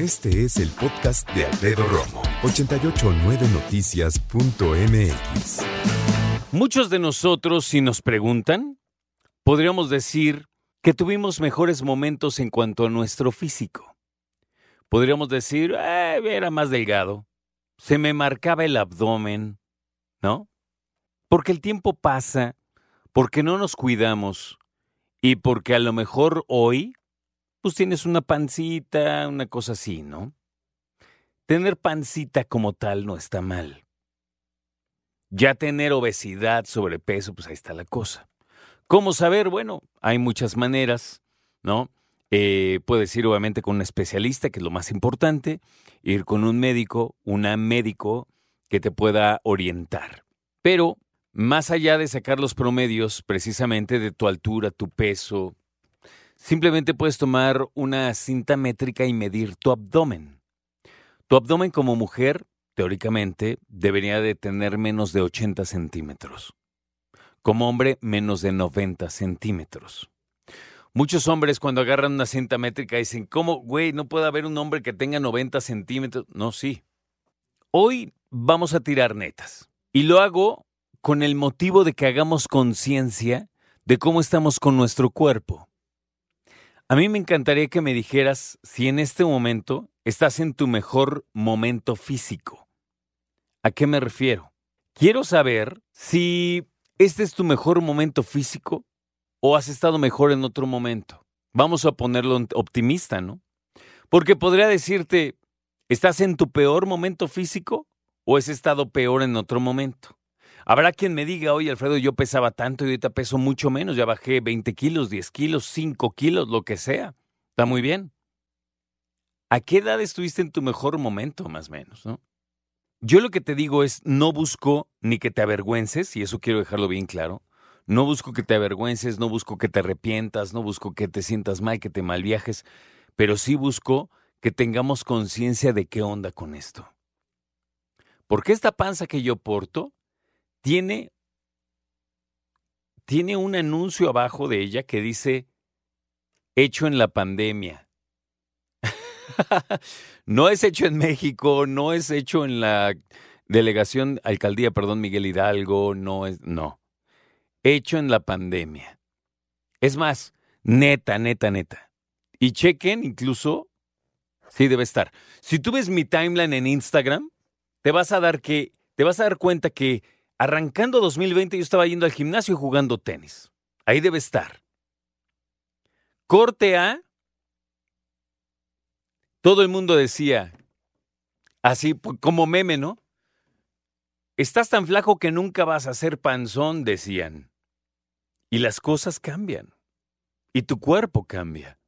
Este es el podcast de Alfredo Romo, 889noticias.mx. Muchos de nosotros, si nos preguntan, podríamos decir que tuvimos mejores momentos en cuanto a nuestro físico. Podríamos decir, eh, era más delgado, se me marcaba el abdomen, ¿no? Porque el tiempo pasa, porque no nos cuidamos y porque a lo mejor hoy, pues tienes una pancita, una cosa así, ¿no? Tener pancita como tal no está mal. Ya tener obesidad, sobrepeso, pues ahí está la cosa. ¿Cómo saber? Bueno, hay muchas maneras, ¿no? Eh, puedes ir obviamente con un especialista, que es lo más importante, ir con un médico, una médico que te pueda orientar. Pero más allá de sacar los promedios precisamente de tu altura, tu peso, simplemente puedes tomar una cinta métrica y medir tu abdomen. Tu abdomen como mujer, teóricamente, debería de tener menos de 80 centímetros. Como hombre, menos de 90 centímetros. Muchos hombres cuando agarran una cinta métrica dicen, ¿cómo, güey, no puede haber un hombre que tenga 90 centímetros? No, sí. Hoy vamos a tirar netas. Y lo hago con el motivo de que hagamos conciencia de cómo estamos con nuestro cuerpo. A mí me encantaría que me dijeras si en este momento estás en tu mejor momento físico. ¿A qué me refiero? Quiero saber si este es tu mejor momento físico o has estado mejor en otro momento. Vamos a ponerlo optimista, ¿no? Porque podría decirte, ¿estás en tu peor momento físico o has estado peor en otro momento? Habrá quien me diga, oye Alfredo, yo pesaba tanto y ahorita peso mucho menos, ya bajé 20 kilos, 10 kilos, 5 kilos, lo que sea. Está muy bien. ¿A qué edad estuviste en tu mejor momento, más o menos? ¿no? Yo lo que te digo es, no busco ni que te avergüences, y eso quiero dejarlo bien claro. No busco que te avergüences, no busco que te arrepientas, no busco que te sientas mal, que te malviajes, pero sí busco que tengamos conciencia de qué onda con esto. Porque esta panza que yo porto tiene, tiene un anuncio abajo de ella que dice, hecho en la pandemia. no es hecho en México, no es hecho en la delegación, alcaldía, perdón, Miguel Hidalgo, no es, no. Hecho en la pandemia. Es más, neta, neta, neta. Y chequen incluso, sí debe estar. Si tú ves mi timeline en Instagram, te vas a dar que, te vas a dar cuenta que Arrancando 2020 yo estaba yendo al gimnasio jugando tenis. Ahí debe estar. Corte A. Todo el mundo decía, así como meme, ¿no? Estás tan flaco que nunca vas a ser panzón, decían. Y las cosas cambian. Y tu cuerpo cambia.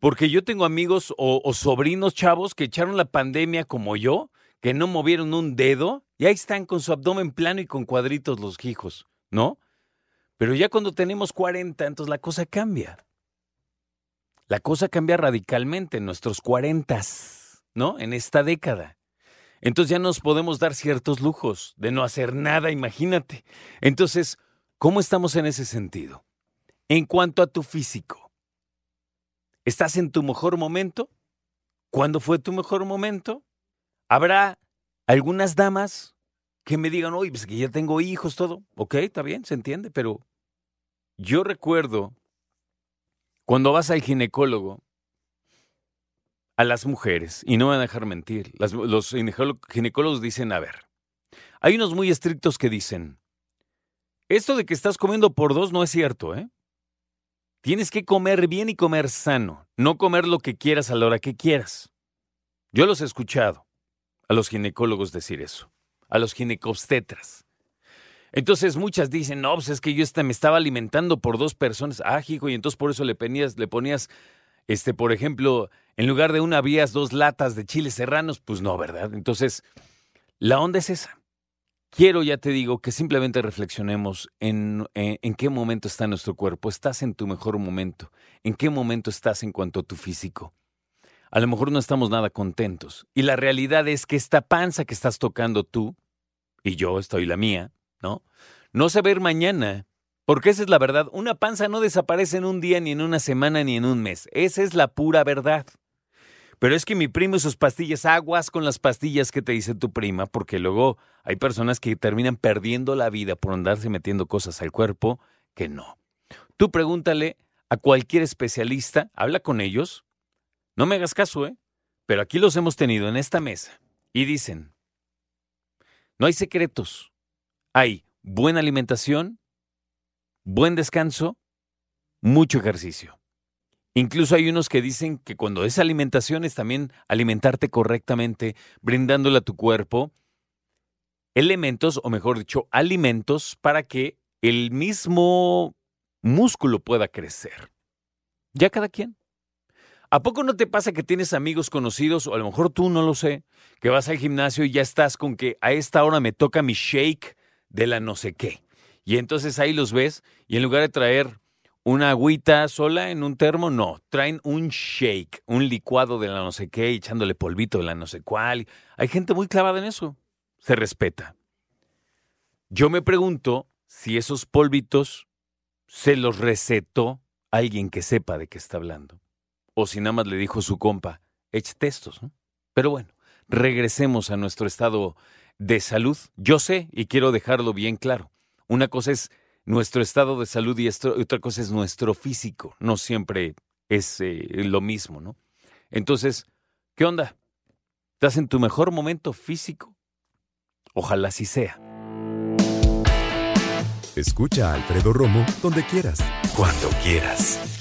Porque yo tengo amigos o, o sobrinos chavos que echaron la pandemia como yo que no movieron un dedo y ahí están con su abdomen plano y con cuadritos los hijos, ¿no? Pero ya cuando tenemos 40, entonces la cosa cambia. La cosa cambia radicalmente en nuestros 40, ¿no? En esta década. Entonces ya nos podemos dar ciertos lujos de no hacer nada, imagínate. Entonces, ¿cómo estamos en ese sentido? En cuanto a tu físico, ¿estás en tu mejor momento? ¿Cuándo fue tu mejor momento? Habrá algunas damas que me digan, oye, pues que ya tengo hijos, todo. Ok, está bien, se entiende, pero yo recuerdo cuando vas al ginecólogo, a las mujeres, y no me van a dejar mentir, los ginecólogos dicen, a ver, hay unos muy estrictos que dicen, esto de que estás comiendo por dos no es cierto, ¿eh? Tienes que comer bien y comer sano, no comer lo que quieras a la hora que quieras. Yo los he escuchado a los ginecólogos decir eso, a los ginecobstetras. Entonces muchas dicen, no, pues es que yo me estaba alimentando por dos personas. Ah, y entonces por eso le ponías, le ponías, este, por ejemplo, en lugar de una vías dos latas de chiles serranos, pues no, ¿verdad? Entonces, la onda es esa. Quiero, ya te digo, que simplemente reflexionemos en, en, en, qué momento está nuestro cuerpo. ¿Estás en tu mejor momento? ¿En qué momento estás en cuanto a tu físico? A lo mejor no estamos nada contentos. Y la realidad es que esta panza que estás tocando tú, y yo estoy la mía, ¿no? No se ver mañana, porque esa es la verdad. Una panza no desaparece en un día, ni en una semana, ni en un mes. Esa es la pura verdad. Pero es que mi primo y sus pastillas, aguas con las pastillas que te dice tu prima, porque luego hay personas que terminan perdiendo la vida por andarse metiendo cosas al cuerpo que no. Tú pregúntale a cualquier especialista, habla con ellos. No me hagas caso, ¿eh? Pero aquí los hemos tenido en esta mesa y dicen, no hay secretos. Hay buena alimentación, buen descanso, mucho ejercicio. Incluso hay unos que dicen que cuando es alimentación es también alimentarte correctamente, brindándole a tu cuerpo elementos, o mejor dicho, alimentos para que el mismo músculo pueda crecer. Ya cada quien. ¿A poco no te pasa que tienes amigos conocidos, o a lo mejor tú no lo sé, que vas al gimnasio y ya estás con que a esta hora me toca mi shake de la no sé qué? Y entonces ahí los ves y en lugar de traer una agüita sola en un termo, no, traen un shake, un licuado de la no sé qué, echándole polvito de la no sé cuál. Hay gente muy clavada en eso, se respeta. Yo me pregunto si esos polvitos se los recetó alguien que sepa de qué está hablando. O si nada más le dijo su compa, échate estos, ¿no? Pero bueno, regresemos a nuestro estado de salud. Yo sé, y quiero dejarlo bien claro, una cosa es nuestro estado de salud y otra cosa es nuestro físico. No siempre es eh, lo mismo, ¿no? Entonces, ¿qué onda? ¿Estás en tu mejor momento físico? Ojalá así sea. Escucha a Alfredo Romo donde quieras. Cuando quieras.